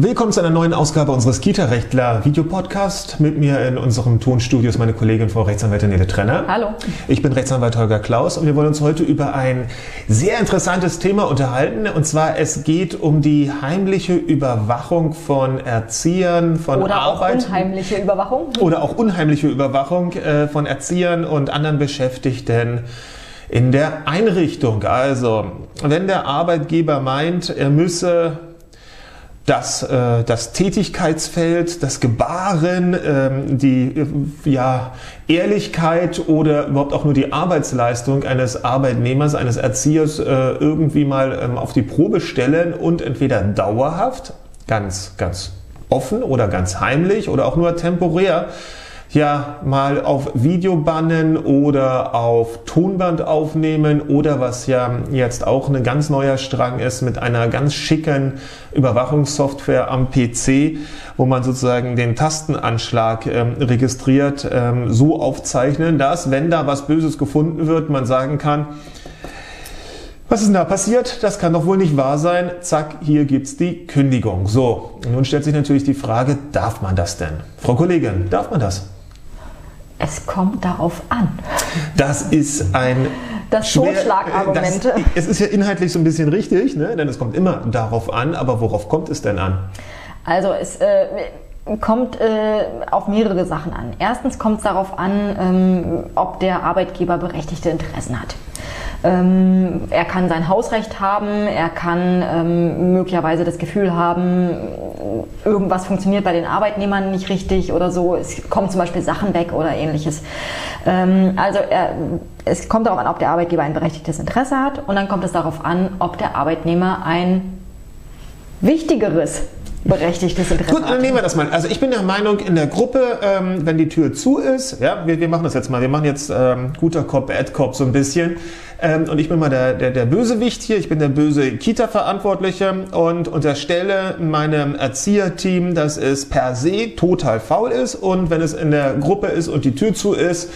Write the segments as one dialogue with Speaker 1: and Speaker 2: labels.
Speaker 1: Willkommen zu einer neuen Ausgabe unseres Kita-Rechtler Videopodcast. Mit mir in unserem Tonstudio ist meine Kollegin Frau Rechtsanwältin Nele Trenner.
Speaker 2: Hallo.
Speaker 1: Ich bin Rechtsanwalt Holger Klaus und wir wollen uns heute über ein sehr interessantes Thema unterhalten. Und zwar es geht um die heimliche Überwachung von Erziehern, von
Speaker 2: Oder
Speaker 1: Arbeit.
Speaker 2: auch unheimliche Überwachung.
Speaker 1: Oder auch unheimliche Überwachung äh, von Erziehern und anderen Beschäftigten in der Einrichtung. Also, wenn der Arbeitgeber meint, er müsse das, äh, das Tätigkeitsfeld, das Gebaren, ähm, die äh, ja, Ehrlichkeit oder überhaupt auch nur die Arbeitsleistung eines Arbeitnehmers, eines Erziehers äh, irgendwie mal ähm, auf die Probe stellen und entweder dauerhaft, ganz, ganz offen oder ganz heimlich oder auch nur temporär ja mal auf Video bannen oder auf Tonband aufnehmen oder was ja jetzt auch ein ganz neuer Strang ist mit einer ganz schicken Überwachungssoftware am PC, wo man sozusagen den Tastenanschlag ähm, registriert, ähm, so aufzeichnen, dass wenn da was Böses gefunden wird, man sagen kann, was ist denn da passiert? Das kann doch wohl nicht wahr sein. Zack, hier gibt's die Kündigung. So, nun stellt sich natürlich die Frage, darf man das denn? Frau Kollegin, darf man das?
Speaker 2: Es kommt darauf an.
Speaker 1: Das ist ein
Speaker 2: Das Totschlagargument.
Speaker 1: das- Es ist ja inhaltlich so ein bisschen richtig, ne? denn es kommt immer darauf an, aber worauf kommt es denn an?
Speaker 2: Also es äh, kommt äh, auf mehrere Sachen an. Erstens kommt es darauf an, ähm, ob der Arbeitgeber berechtigte Interessen hat. Ähm, er kann sein Hausrecht haben, er kann ähm, möglicherweise das Gefühl haben, irgendwas funktioniert bei den Arbeitnehmern nicht richtig oder so. Es kommen zum Beispiel Sachen weg oder ähnliches. Ähm, also er, es kommt darauf an, ob der Arbeitgeber ein berechtigtes Interesse hat und dann kommt es darauf an, ob der Arbeitnehmer ein wichtigeres berechtigtes Interesse
Speaker 1: Gut, dann nehmen wir das mal. Also ich bin der Meinung, in der Gruppe, ähm, wenn die Tür zu ist, ja, wir, wir machen das jetzt mal, wir machen jetzt ähm, guter Cop, Bad Cop so ein bisschen. Ähm, und ich bin mal der, der, der Bösewicht hier, ich bin der böse Kita-Verantwortliche und unterstelle meinem Erzieherteam, dass es per se total faul ist. Und wenn es in der Gruppe ist und die Tür zu ist,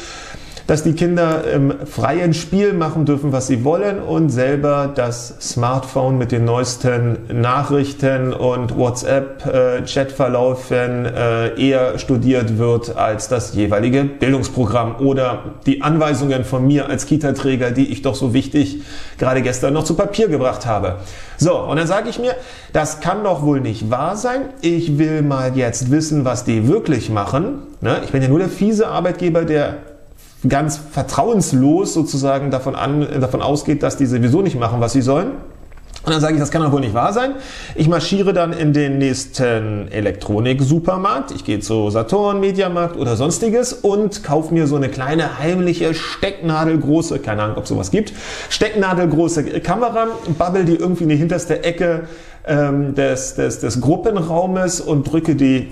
Speaker 1: dass die Kinder im freien Spiel machen dürfen, was sie wollen und selber das Smartphone mit den neuesten Nachrichten und WhatsApp-Chatverlaufen äh, eher studiert wird als das jeweilige Bildungsprogramm oder die Anweisungen von mir als Kita-Träger, die ich doch so wichtig gerade gestern noch zu Papier gebracht habe. So, und dann sage ich mir, das kann doch wohl nicht wahr sein. Ich will mal jetzt wissen, was die wirklich machen. Ne? Ich bin ja nur der fiese Arbeitgeber, der ganz vertrauenslos sozusagen davon, an, davon ausgeht, dass die sowieso nicht machen, was sie sollen. Und dann sage ich, das kann doch wohl nicht wahr sein. Ich marschiere dann in den nächsten Elektronik-Supermarkt. Ich gehe zu Saturn, Mediamarkt oder sonstiges und kaufe mir so eine kleine heimliche stecknadelgroße, keine Ahnung, ob sowas gibt, stecknadelgroße Kamera, babbel die irgendwie in die hinterste Ecke ähm, des, des, des Gruppenraumes und drücke die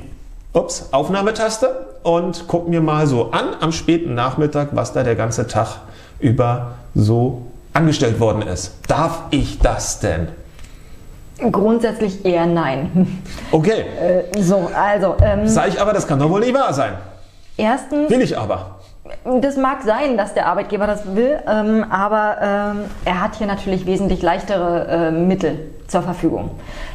Speaker 1: ups, Aufnahmetaste und guck mir mal so an am späten Nachmittag, was da der ganze Tag über so angestellt worden ist. Darf ich das denn?
Speaker 2: Grundsätzlich eher nein.
Speaker 1: Okay,
Speaker 2: Äh, so, also ähm,
Speaker 1: sage ich aber, das kann doch wohl nicht wahr sein.
Speaker 2: erstens,
Speaker 1: Will ich aber.
Speaker 2: Das mag sein, dass der Arbeitgeber das will, ähm, aber ähm, er hat hier natürlich wesentlich leichtere äh, Mittel zur Verfügung.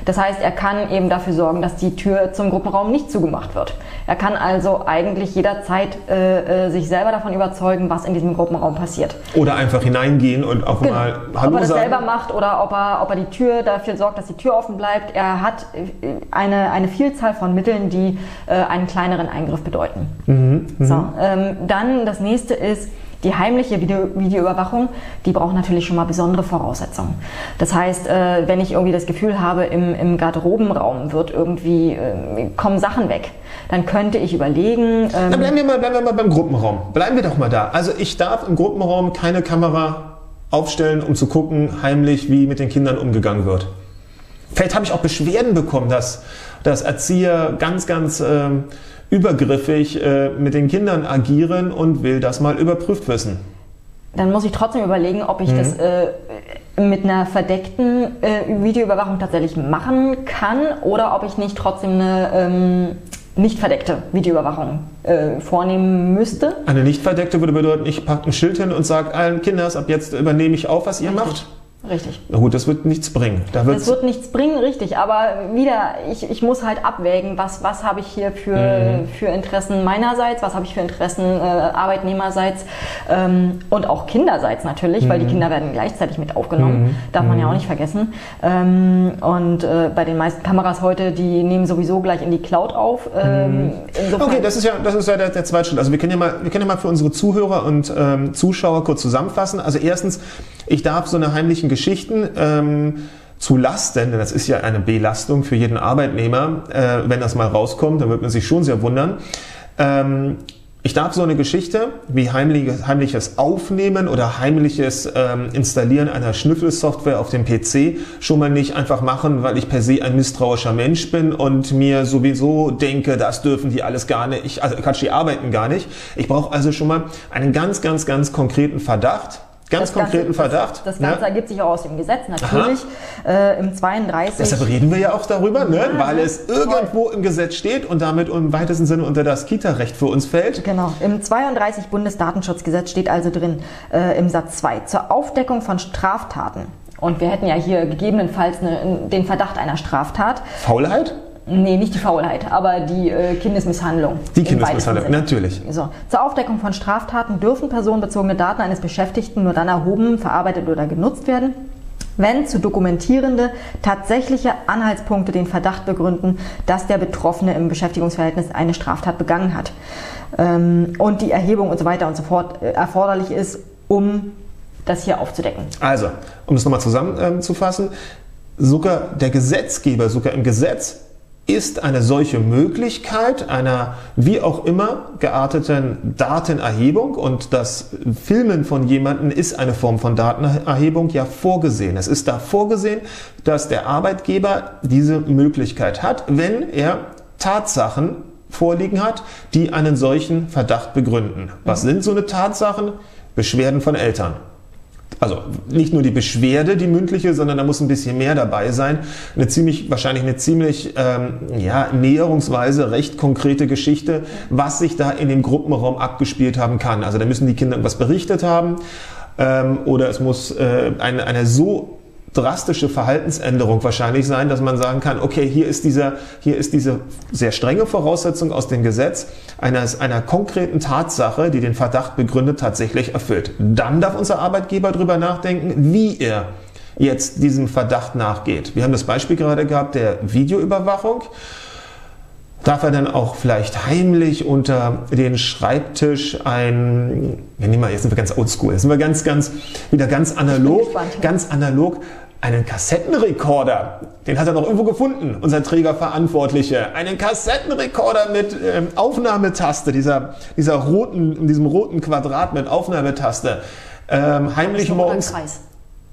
Speaker 2: Das heißt, er kann eben dafür sorgen, dass die Tür zum Gruppenraum nicht zugemacht wird. Er kann also eigentlich jederzeit äh, äh, sich selber davon überzeugen, was in diesem Gruppenraum passiert.
Speaker 1: Oder einfach hineingehen und auch mal
Speaker 2: Genau. ob
Speaker 1: Hallo
Speaker 2: er das
Speaker 1: sagen.
Speaker 2: selber macht oder ob er, ob er die Tür dafür sorgt, dass die Tür offen bleibt. Er hat äh, eine, eine Vielzahl von Mitteln, die äh, einen kleineren Eingriff bedeuten.
Speaker 1: Mhm,
Speaker 2: so, ähm, dann das nächste ist, die heimliche Video Videoüberwachung, die braucht natürlich schon mal besondere Voraussetzungen. Das heißt, äh, wenn ich irgendwie das Gefühl habe, im, im Garderobenraum wird irgendwie, äh, kommen Sachen weg, dann könnte ich überlegen, ähm,
Speaker 1: Na, bleiben wir, mal, bleiben wir mal beim Gruppenraum. Bleiben wir doch mal da. Also ich darf im Gruppenraum keine Kamera aufstellen, um zu gucken, heimlich, wie mit den Kindern umgegangen wird. Vielleicht habe ich auch Beschwerden bekommen, dass, dass Erzieher ganz, ganz ähm, übergriffig äh, mit den Kindern agieren und will das mal überprüft wissen.
Speaker 2: dann muss ich trotzdem überlegen, ob ich das äh, mit einer verdeckten äh, Videoüberwachung tatsächlich machen kann oder ob ich nicht trotzdem eine ähm, nicht verdeckte Videoüberwachung äh, vornehmen müsste.
Speaker 1: Eine nicht verdeckte würde bedeuten, ich packe ein Schild hin und sage allen Kinders, ab jetzt übernehme ich auf, was ihr macht.
Speaker 2: Richtig.
Speaker 1: Na gut, das wird nichts bringen. Da
Speaker 2: Das wird nichts bringen, richtig. Aber wieder, ich, ich muss halt abwägen, was, was habe ich hier für,
Speaker 1: Mhm.
Speaker 2: für Interessen meinerseits, was habe ich für Interessen äh, Arbeitnehmerseits ähm, und auch Kinderseits natürlich, weil
Speaker 1: Mhm.
Speaker 2: die Kinder werden gleichzeitig mit aufgenommen. Darf man ja auch nicht vergessen. Ähm, und äh, bei den meisten Kameras heute, die nehmen sowieso gleich in die Cloud auf. Ähm,
Speaker 1: Mhm. Okay, das ist ja, das ist ja der, der zweite Schritt. Also wir können ja mal, wir können ja mal für unsere Zuhörer und ähm, Zuschauer kurz zusammenfassen. Also erstens, ich darf so eine heimlichen Geschichten ähm, zu Lasten, denn das ist ja eine Belastung für jeden Arbeitnehmer, äh, wenn das mal rauskommt, dann wird man sich schon sehr wundern. Ähm, ich darf so eine Geschichte wie heimliches, heimliches Aufnehmen oder heimliches ähm, Installieren einer Schnüffelsoftware auf dem PC schon mal nicht einfach machen, weil ich per se ein misstrauischer Mensch bin und mir sowieso denke, das dürfen die alles gar nicht, ich, also Quatsch, die arbeiten gar nicht. Ich brauche also schon mal einen ganz, ganz, ganz konkreten Verdacht. Ganz
Speaker 2: das
Speaker 1: konkreten
Speaker 2: Ganze,
Speaker 1: Verdacht.
Speaker 2: Das, das
Speaker 1: ne?
Speaker 2: Ganze ergibt sich auch aus dem Gesetz, natürlich. Äh, Im 32.
Speaker 1: Deshalb reden wir ja auch darüber, ne? weil es irgendwo im Gesetz steht und damit im weitesten Sinne unter das Kita-Recht für uns fällt.
Speaker 2: Genau. Im 32 Bundesdatenschutzgesetz steht also drin, äh, im Satz 2, zur Aufdeckung von Straftaten. Und wir hätten ja hier gegebenenfalls eine, den Verdacht einer Straftat.
Speaker 1: Faulheit?
Speaker 2: Nee, nicht die Faulheit, aber die äh, Kindesmisshandlung.
Speaker 1: Die Kindesmisshandlung, natürlich.
Speaker 2: So. Zur Aufdeckung von Straftaten dürfen personenbezogene Daten eines Beschäftigten nur dann erhoben, verarbeitet oder genutzt werden, wenn zu dokumentierende tatsächliche Anhaltspunkte den Verdacht begründen, dass der Betroffene im Beschäftigungsverhältnis eine Straftat begangen hat ähm, und die Erhebung und so weiter und so fort äh, erforderlich ist, um das hier aufzudecken.
Speaker 1: Also, um das nochmal zusammenzufassen, sogar der Gesetzgeber, sogar im Gesetz ist eine solche Möglichkeit einer wie auch immer gearteten Datenerhebung und das Filmen von jemandem ist eine Form von Datenerhebung ja vorgesehen. Es ist da vorgesehen, dass der Arbeitgeber diese Möglichkeit hat, wenn er Tatsachen vorliegen hat, die einen solchen Verdacht begründen. Was sind so eine Tatsachen? Beschwerden von Eltern. Also nicht nur die Beschwerde, die mündliche, sondern da muss ein bisschen mehr dabei sein. Eine ziemlich, wahrscheinlich eine ziemlich ähm, ja, näherungsweise recht konkrete Geschichte, was sich da in dem Gruppenraum abgespielt haben kann. Also da müssen die Kinder irgendwas berichtet haben ähm, oder es muss äh, eine, eine so drastische Verhaltensänderung wahrscheinlich sein, dass man sagen kann, okay, hier ist dieser, hier ist diese sehr strenge Voraussetzung aus dem Gesetz eines, einer konkreten Tatsache, die den Verdacht begründet, tatsächlich erfüllt. Dann darf unser Arbeitgeber darüber nachdenken, wie er jetzt diesem Verdacht nachgeht. Wir haben das Beispiel gerade gehabt der Videoüberwachung. Darf er dann auch vielleicht heimlich unter den Schreibtisch ein, wir nehmen mal, jetzt sind wir ganz oldschool, jetzt sind wir ganz, ganz, wieder ganz analog, ganz analog, einen Kassettenrekorder, den hat er noch irgendwo gefunden, unser Trägerverantwortliche, einen Kassettenrekorder mit ähm, Aufnahmetaste, dieser, dieser roten, diesem roten Quadrat mit Aufnahmetaste, ähm, heimlich morgens.
Speaker 2: Kreis.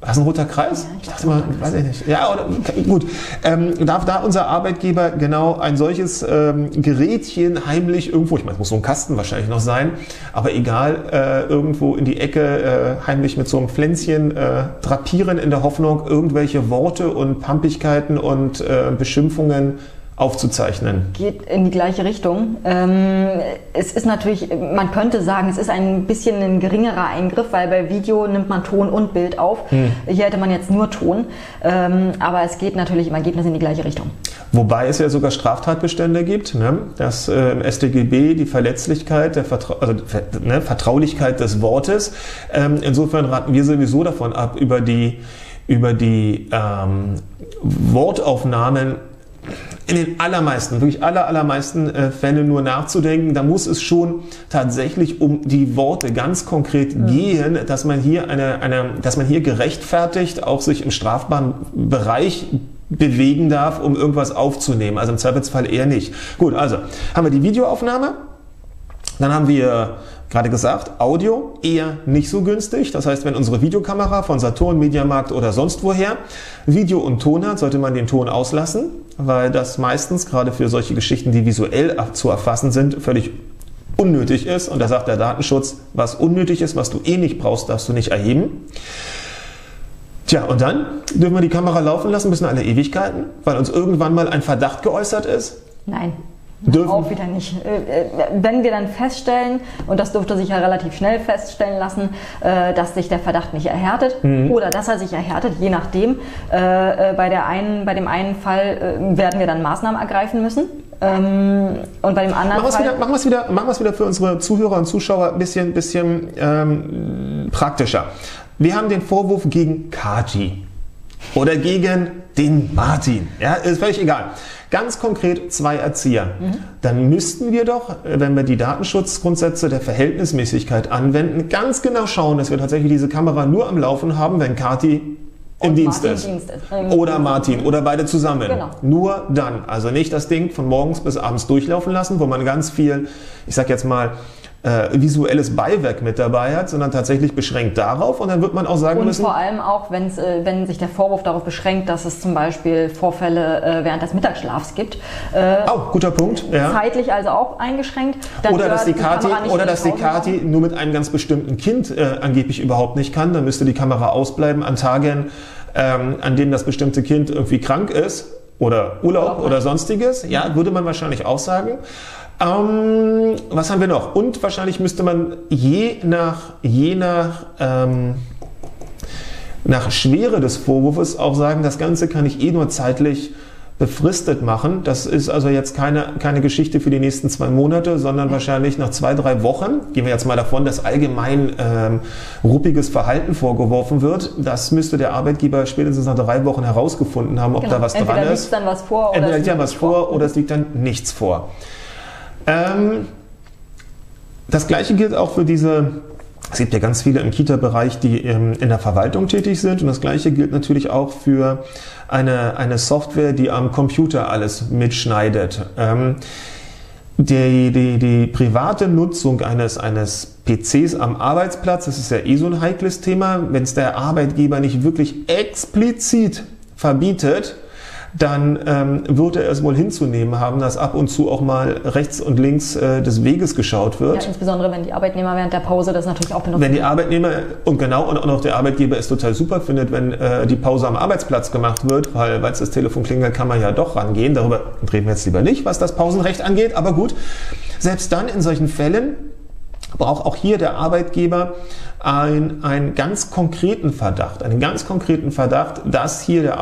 Speaker 1: Was ein roter Kreis?
Speaker 2: Ja, ich
Speaker 1: ich dachte mal,
Speaker 2: roter
Speaker 1: weiß ich nicht. Ja, oder, gut. Ähm, darf da unser Arbeitgeber genau ein solches ähm, Gerätchen heimlich irgendwo, ich meine, es muss so ein Kasten wahrscheinlich noch sein, aber egal, äh, irgendwo in die Ecke äh, heimlich mit so einem Pflänzchen äh, drapieren in der Hoffnung, irgendwelche Worte und Pampigkeiten und äh, Beschimpfungen aufzuzeichnen.
Speaker 2: geht in die gleiche Richtung. Ähm, es ist natürlich, man könnte sagen, es ist ein bisschen ein geringerer Eingriff, weil bei Video nimmt man Ton und Bild auf. Hier hätte man jetzt nur Ton, ähm, aber es geht natürlich im Ergebnis in die gleiche Richtung.
Speaker 1: Wobei es ja sogar Straftatbestände gibt, ne? dass äh, im StGB die Verletzlichkeit, der Vertra also, ne, Vertraulichkeit des Wortes. Ähm, insofern raten wir sowieso davon ab, über die, über die ähm, Wortaufnahmen in den allermeisten, wirklich aller, allermeisten äh, Fällen nur nachzudenken. Da muss es schon tatsächlich um die Worte ganz konkret gehen, dass man hier eine, eine, dass man hier gerechtfertigt auch sich im strafbaren Bereich bewegen darf, um irgendwas aufzunehmen. Also im Zweifelsfall eher nicht. Gut, also haben wir die Videoaufnahme. Dann haben wir gerade gesagt, Audio eher nicht so günstig. Das heißt, wenn unsere Videokamera von Saturn, Mediamarkt oder sonst woher Video und Ton hat, sollte man den Ton auslassen, weil das meistens gerade für solche Geschichten, die visuell zu erfassen sind, völlig unnötig ist. Und da sagt der Datenschutz, was unnötig ist, was du eh nicht brauchst, darfst du nicht erheben. Tja, und dann dürfen wir die Kamera laufen lassen bis in alle Ewigkeiten, weil uns irgendwann mal ein Verdacht geäußert ist.
Speaker 2: Nein.
Speaker 1: Dürfen.
Speaker 2: Auch wieder nicht. Äh, äh, Wenn wir dann feststellen, und das dürfte sich ja relativ schnell feststellen lassen, äh, dass sich der Verdacht nicht erhärtet
Speaker 1: Mhm.
Speaker 2: oder dass er sich erhärtet, je nachdem. Bei, der einen, bei dem einen Fall werden wir dann Maßnahmen ergreifen müssen. Ähm, Und bei dem anderen
Speaker 1: Machen wir es wieder, machen wieder, machen wieder für unsere Zuhörer und Zuschauer ein bisschen, bisschen ähm, praktischer. Wir haben den Vorwurf gegen Kati oder gegen den Martin. Ja, ist völlig egal. Ganz konkret zwei Erzieher. Dann müssten wir doch, äh, wenn wir die Datenschutzgrundsätze der Verhältnismäßigkeit anwenden, ganz genau schauen, dass wir tatsächlich diese Kamera nur am Laufen haben, wenn Kati im
Speaker 2: Und
Speaker 1: Dienst
Speaker 2: Martin
Speaker 1: ist.
Speaker 2: Dienst ist. Ähm,
Speaker 1: Oder Martin oder beide zusammen.
Speaker 2: Genau.
Speaker 1: Nur dann. Also nicht das Ding von morgens bis abends durchlaufen lassen, wo man ganz viel, ich sag jetzt mal, äh, visuelles Beiwerk mit dabei hat, sondern tatsächlich beschränkt darauf. Und dann wird man auch sagen
Speaker 2: Und
Speaker 1: müssen,
Speaker 2: vor allem auch, wenn's, äh, wenn sich der Vorwurf darauf beschränkt, dass es zum Beispiel Vorfälle äh, während des Mittagsschlafs gibt, äh,
Speaker 1: oh, guter Punkt, ja.
Speaker 2: zeitlich also auch eingeschränkt. dann
Speaker 1: Oder dass die Kati, oder dass die. Kati nur mit einem ganz bestimmten Kind äh, angeblich überhaupt nicht kann, dann müsste die Kamera ausbleiben an Tagen, ähm, an denen das bestimmte Kind irgendwie krank ist oder Urlaub oder sonstiges. Ja, würde man wahrscheinlich auch sagen. Ähm, was haben wir noch? Und wahrscheinlich müsste man je nach, je nach, ähm, nach Schwere des Vorwurfs auch sagen, das Ganze kann ich eh nur zeitlich befristet machen. Das ist also jetzt keine, keine Geschichte für die nächsten zwei Monate, sondern wahrscheinlich nach zwei, drei Wochen. Gehen wir jetzt mal davon, dass allgemein ähm, ruppiges Verhalten vorgeworfen wird. Das müsste der Arbeitgeber spätestens nach drei Wochen herausgefunden haben, ob
Speaker 2: Genau.
Speaker 1: da was
Speaker 2: Entweder
Speaker 1: dran
Speaker 2: liegt
Speaker 1: ist.
Speaker 2: dann was vor oder
Speaker 1: Entweder liegt ja
Speaker 2: liegt
Speaker 1: was vor oder es liegt dann nichts vor. Ähm, das gleiche gilt auch für diese, es gibt ja ganz viele im Kita-Bereich, die ähm, in der Verwaltung tätig sind und das gleiche gilt natürlich auch für eine, eine Software, die am Computer alles mitschneidet. Ähm, die, die, die private Nutzung eines, eines PCs am Arbeitsplatz, das ist ja eh so ein heikles Thema, wenn es der Arbeitgeber nicht wirklich explizit verbietet, dann ähm, wird er es wohl hinzunehmen haben, dass ab und zu auch mal rechts und links äh, des Weges geschaut wird.
Speaker 2: Ja, insbesondere wenn die Arbeitnehmer während der Pause das natürlich auch benutzen.
Speaker 1: Wenn die Arbeitnehmer und genau und auch der Arbeitgeber es total super findet, wenn äh, die Pause am Arbeitsplatz gemacht wird, weil weil es das Telefon klingelt, kann man ja doch rangehen. Darüber reden wir jetzt lieber nicht, was das Pausenrecht angeht. Aber gut, selbst dann in solchen Fällen braucht auch hier der Arbeitgeber ein, einen ganz konkreten Verdacht, einen ganz konkreten Verdacht, dass hier der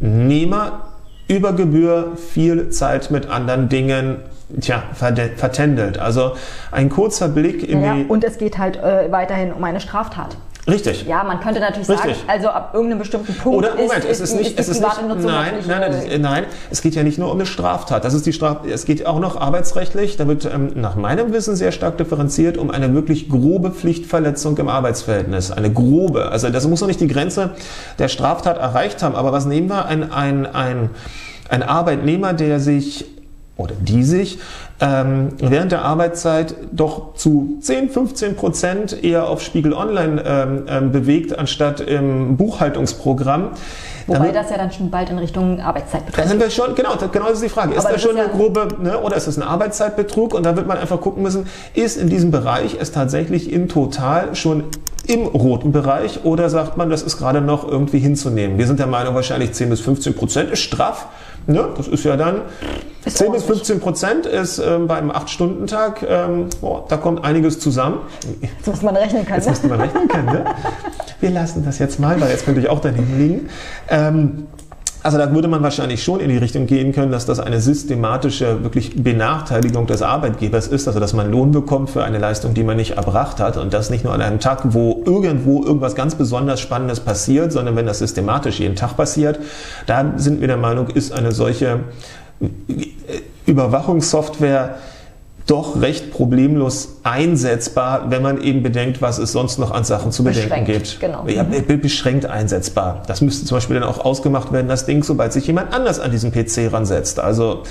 Speaker 1: Arbeitnehmer über Gebühr viel Zeit mit anderen Dingen tja, vertändelt. Also ein kurzer Blick in
Speaker 2: ja,
Speaker 1: die...
Speaker 2: und es geht halt äh, weiterhin um eine Straftat.
Speaker 1: Richtig.
Speaker 2: Ja, man könnte natürlich
Speaker 1: Richtig.
Speaker 2: sagen, also ab irgendeinem bestimmten Punkt
Speaker 1: Oder Moment, es ist nicht,
Speaker 2: die
Speaker 1: es ist nicht, nein, nein, nein, nein, es geht ja nicht nur um eine Straftat. Das ist die Straf, es geht auch noch arbeitsrechtlich. Da wird ähm, nach meinem Wissen sehr stark differenziert um eine wirklich grobe Pflichtverletzung im Arbeitsverhältnis. Eine grobe. Also das muss noch nicht die Grenze der Straftat erreicht haben. Aber was nehmen wir? Ein, ein, ein, ein Arbeitnehmer, der sich oder die sich ähm, während der Arbeitszeit doch zu 10, 15 Prozent eher auf Spiegel Online ähm, ähm, bewegt, anstatt im Buchhaltungsprogramm.
Speaker 2: Wobei
Speaker 1: Damit-
Speaker 2: das ja dann schon bald in Richtung Arbeitszeit
Speaker 1: da
Speaker 2: betrifft.
Speaker 1: sind wir schon, genau, das- genau das ist die Frage. Ist
Speaker 2: Aber
Speaker 1: da
Speaker 2: das
Speaker 1: schon
Speaker 2: ist
Speaker 1: eine
Speaker 2: ja-
Speaker 1: grobe, ne, oder ist es ein Arbeitszeitbetrug? Und da wird man einfach gucken müssen, ist in diesem Bereich es tatsächlich in total schon im roten Bereich oder sagt man, das ist gerade noch irgendwie hinzunehmen? Wir sind der Meinung, wahrscheinlich 10 bis 15 Prozent ist straff. Ne? Das ist ja dann
Speaker 2: Ist
Speaker 1: 10 bis
Speaker 2: ordentlich.
Speaker 1: 15 Prozent ist ähm, beim 8-Stunden-Tag, ähm, boah, da kommt einiges zusammen.
Speaker 2: Jetzt muss man rechnen können.
Speaker 1: Jetzt
Speaker 2: Ne?
Speaker 1: musste man rechnen können, ne? Wir lassen das jetzt mal, weil jetzt könnte ich auch daneben liegen. Ähm, also da würde man wahrscheinlich schon in die Richtung gehen können, dass das eine systematische wirklich Benachteiligung des Arbeitgebers ist, also dass man Lohn bekommt für eine Leistung, die man nicht erbracht hat. Und das nicht nur an einem Tag, wo irgendwo irgendwas ganz besonders Spannendes passiert, sondern wenn das systematisch jeden Tag passiert, da sind wir der Meinung, ist eine solche Überwachungssoftware doch recht problemlos einsetzbar, wenn man eben bedenkt, was es sonst noch an Sachen zu bedenken
Speaker 2: Beschränkt,
Speaker 1: gibt.
Speaker 2: genau.
Speaker 1: Ja, be- beschränkt einsetzbar. Das müsste zum Beispiel dann auch ausgemacht werden, das Ding, sobald sich jemand anders an diesen PC ransetzt. Also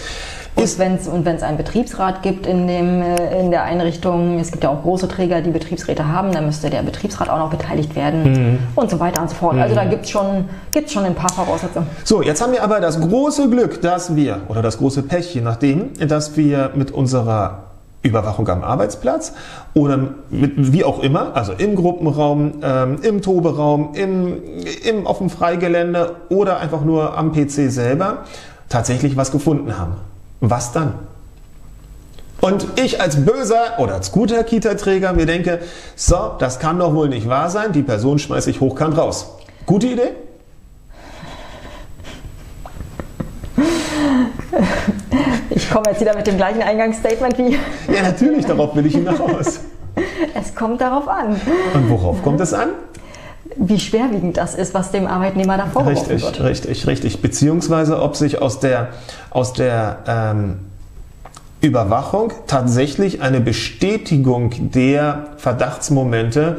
Speaker 1: ist
Speaker 2: Und wenn es und wenn's einen Betriebsrat gibt in, dem, äh, in der Einrichtung, es gibt ja auch große Träger, die Betriebsräte haben, dann müsste der Betriebsrat auch noch beteiligt werden
Speaker 1: Mhm.
Speaker 2: und so weiter und so fort. Also da gibt es schon, gibt's schon ein paar Voraussetzungen.
Speaker 1: So, jetzt haben wir aber das große Glück, dass wir, oder das große Pech, je nachdem, dass wir mit unserer Überwachung am Arbeitsplatz oder mit, wie auch immer, also im Gruppenraum, ähm, im Toberaum, im, im, auf dem Freigelände oder einfach nur am PC selber, tatsächlich was gefunden haben. Was dann? Und ich als böser oder als guter Kita-Träger mir denke, so, das kann doch wohl nicht wahr sein, die Person schmeiße ich hochkant raus. Gute Idee?
Speaker 2: Ich komme jetzt wieder mit dem gleichen Eingangsstatement wie.
Speaker 1: Ja, natürlich, darauf will ich hinaus.
Speaker 2: Es kommt darauf an.
Speaker 1: Und worauf kommt es an?
Speaker 2: Wie schwerwiegend das ist, was dem Arbeitnehmer da vorgeworfen
Speaker 1: Richtig,
Speaker 2: wird.
Speaker 1: richtig, richtig. Beziehungsweise ob sich aus der, aus der ähm, Überwachung tatsächlich eine Bestätigung der Verdachtsmomente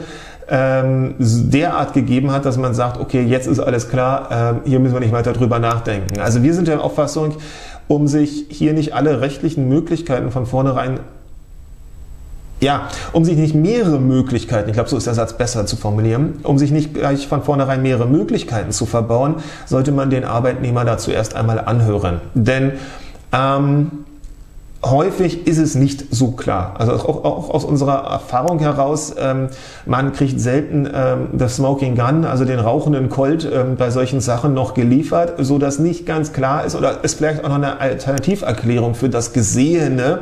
Speaker 1: ähm, derart gegeben hat, dass man sagt, okay, jetzt ist alles klar, ähm, hier müssen wir nicht weiter drüber nachdenken. Also wir sind der Auffassung, um sich hier nicht alle rechtlichen Möglichkeiten von vornherein ja, um sich nicht mehrere Möglichkeiten, ich glaube, so ist der Satz besser zu formulieren, um sich nicht gleich von vornherein mehrere Möglichkeiten zu verbauen, sollte man den Arbeitnehmer dazu erst einmal anhören. Denn ähm, häufig ist es nicht so klar. Also auch, auch aus unserer Erfahrung heraus, ähm, man kriegt selten ähm, das Smoking Gun, also den rauchenden Colt ähm, bei solchen Sachen noch geliefert, so dass nicht ganz klar ist oder es vielleicht auch noch eine Alternativerklärung für das Gesehene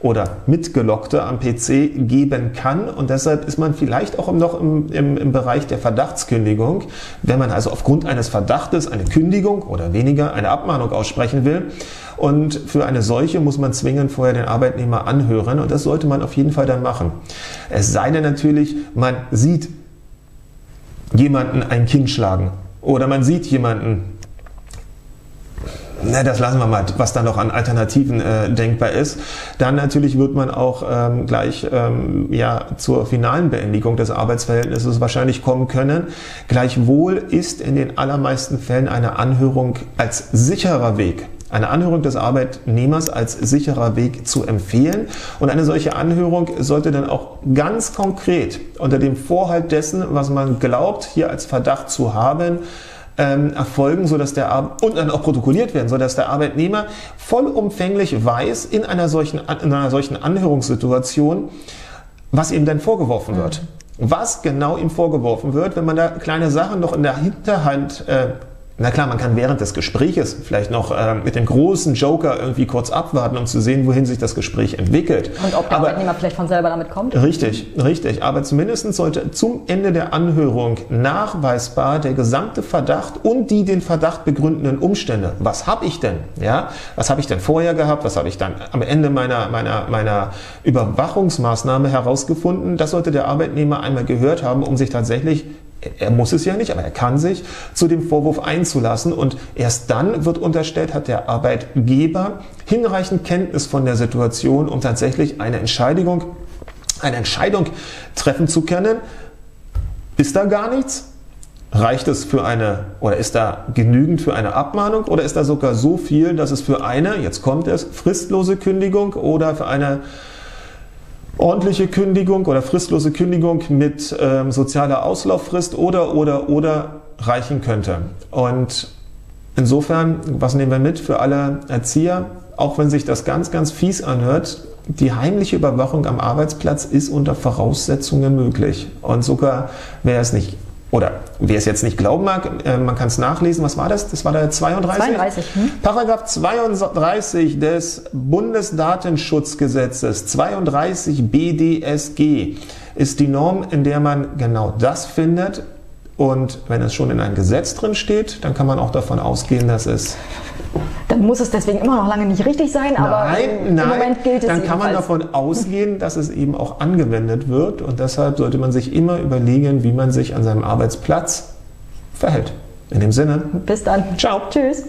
Speaker 1: oder Mitgelockte am PC geben kann. Und deshalb ist man vielleicht auch noch im, im, im Bereich der Verdachtskündigung, wenn man also aufgrund eines Verdachtes eine Kündigung oder weniger eine Abmahnung aussprechen will. Und für eine solche muss man zwingend vorher den Arbeitnehmer anhören und das sollte man auf jeden Fall dann machen. Es sei denn natürlich, man sieht jemanden ein Kind schlagen oder man sieht jemanden na, das lassen wir mal, was da noch an Alternativen äh, denkbar ist. Dann natürlich wird man auch ähm, gleich ähm, ja, zur finalen Beendigung des Arbeitsverhältnisses wahrscheinlich kommen können. Gleichwohl ist in den allermeisten Fällen eine Anhörung als sicherer Weg eine Anhörung des Arbeitnehmers als sicherer Weg zu empfehlen. Und eine solche Anhörung sollte dann auch ganz konkret unter dem Vorhalt dessen, was man glaubt, hier als Verdacht zu haben, ähm, erfolgen, sodass der Ar und dann auch protokolliert werden, sodass der Arbeitnehmer vollumfänglich weiß in einer solchen, in einer solchen Anhörungssituation, was ihm denn vorgeworfen wird. Mhm. Was genau ihm vorgeworfen wird, wenn man da kleine Sachen noch in der Hinterhand äh, na klar, man kann während des Gespräches vielleicht noch äh, mit dem großen Joker irgendwie kurz abwarten, um zu sehen, wohin sich das Gespräch entwickelt.
Speaker 2: Und ob der Aber, Arbeitnehmer vielleicht von selber damit kommt?
Speaker 1: Richtig, richtig. Aber zumindest sollte zum Ende der Anhörung nachweisbar der gesamte Verdacht und die den Verdacht begründenden Umstände. Was habe ich denn? Ja, was habe ich denn vorher gehabt? Was habe ich dann am Ende meiner, meiner, meiner Überwachungsmaßnahme herausgefunden? Das sollte der Arbeitnehmer einmal gehört haben, um sich tatsächlich er muss es ja nicht, aber er kann sich zu dem Vorwurf einzulassen und erst dann wird unterstellt, hat der Arbeitgeber hinreichend Kenntnis von der Situation, um tatsächlich eine Entscheidung, eine Entscheidung treffen zu können. Ist da gar nichts? Reicht es für eine oder ist da genügend für eine Abmahnung oder ist da sogar so viel, dass es für eine, jetzt kommt es, fristlose Kündigung oder für eine ordentliche Kündigung oder fristlose Kündigung mit ähm, sozialer Auslauffrist oder, oder, oder reichen könnte. Und insofern, was nehmen wir mit für alle Erzieher? Auch wenn sich das ganz, ganz fies anhört, die heimliche Überwachung am Arbeitsplatz ist unter Voraussetzungen möglich. Und sogar wäre es nicht oder wer es jetzt nicht glauben mag, äh, man kann es nachlesen. Was war das? Das war der 32?
Speaker 2: 32. Hm?
Speaker 1: Paragraph 32 des Bundesdatenschutzgesetzes 32 BDSG ist die Norm, in der man genau das findet. Und wenn es schon in einem Gesetz drin steht, dann kann man auch davon ausgehen, dass es
Speaker 2: dann muss es deswegen immer noch lange nicht richtig sein, aber
Speaker 1: nein,
Speaker 2: im
Speaker 1: nein,
Speaker 2: Moment gilt es
Speaker 1: Dann kann man davon ausgehen, dass es eben auch angewendet wird und deshalb sollte man sich immer überlegen, wie man sich an seinem Arbeitsplatz verhält. In dem Sinne.
Speaker 2: Bis dann.
Speaker 1: Ciao.
Speaker 2: Tschüss.